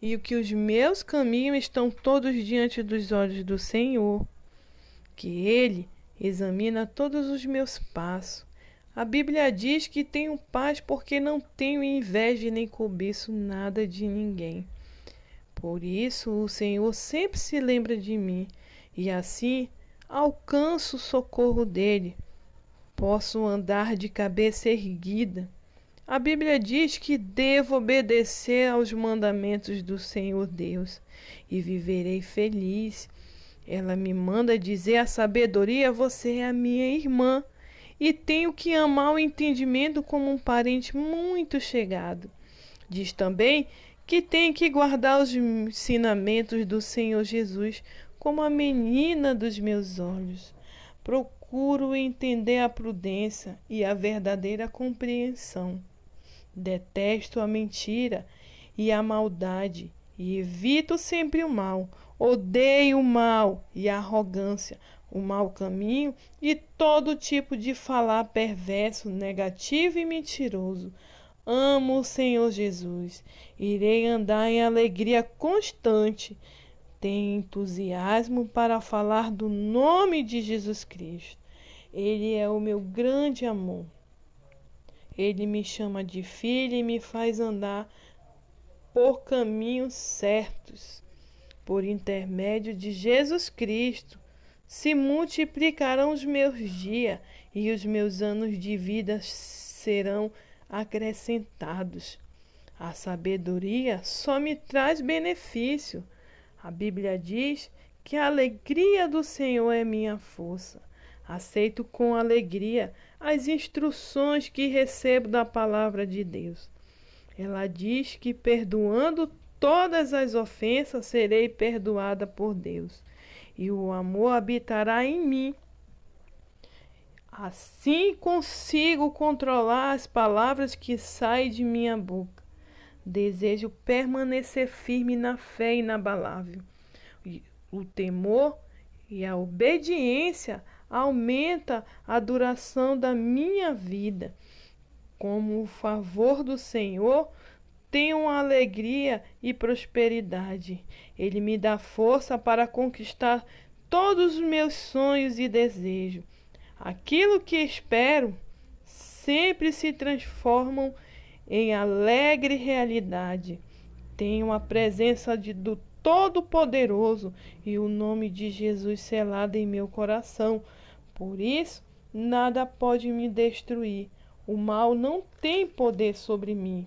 e que os meus caminhos estão todos diante dos olhos do Senhor, que Ele examina todos os meus passos. A Bíblia diz que tenho paz porque não tenho inveja nem cobiço nada de ninguém. Por isso o Senhor sempre se lembra de mim e assim alcanço o socorro dele. Posso andar de cabeça erguida. A Bíblia diz que devo obedecer aos mandamentos do Senhor Deus e viverei feliz. Ela me manda dizer a sabedoria: você é a minha irmã e tenho que amar o entendimento como um parente muito chegado. Diz também que tem que guardar os ensinamentos do Senhor Jesus como a menina dos meus olhos. Procuro entender a prudência e a verdadeira compreensão. Detesto a mentira e a maldade e evito sempre o mal. Odeio o mal e a arrogância, o mau caminho e todo tipo de falar perverso, negativo e mentiroso. Amo o Senhor Jesus. Irei andar em alegria constante. Tenho entusiasmo para falar do nome de Jesus Cristo. Ele é o meu grande amor. Ele me chama de filha e me faz andar por caminhos certos. Por intermédio de Jesus Cristo, se multiplicarão os meus dias e os meus anos de vida serão acrescentados. A sabedoria só me traz benefício. A Bíblia diz que a alegria do Senhor é minha força. Aceito com alegria as instruções que recebo da palavra de Deus. Ela diz que perdoando todas as ofensas serei perdoada por Deus, e o amor habitará em mim Assim consigo controlar as palavras que saem de minha boca. Desejo permanecer firme na fé inabalável. O temor e a obediência aumenta a duração da minha vida. Como o favor do Senhor, tenho alegria e prosperidade. Ele me dá força para conquistar todos os meus sonhos e desejos. Aquilo que espero sempre se transformam em alegre realidade. Tenho a presença de, do Todo-Poderoso e o nome de Jesus selado em meu coração. Por isso, nada pode me destruir. O mal não tem poder sobre mim.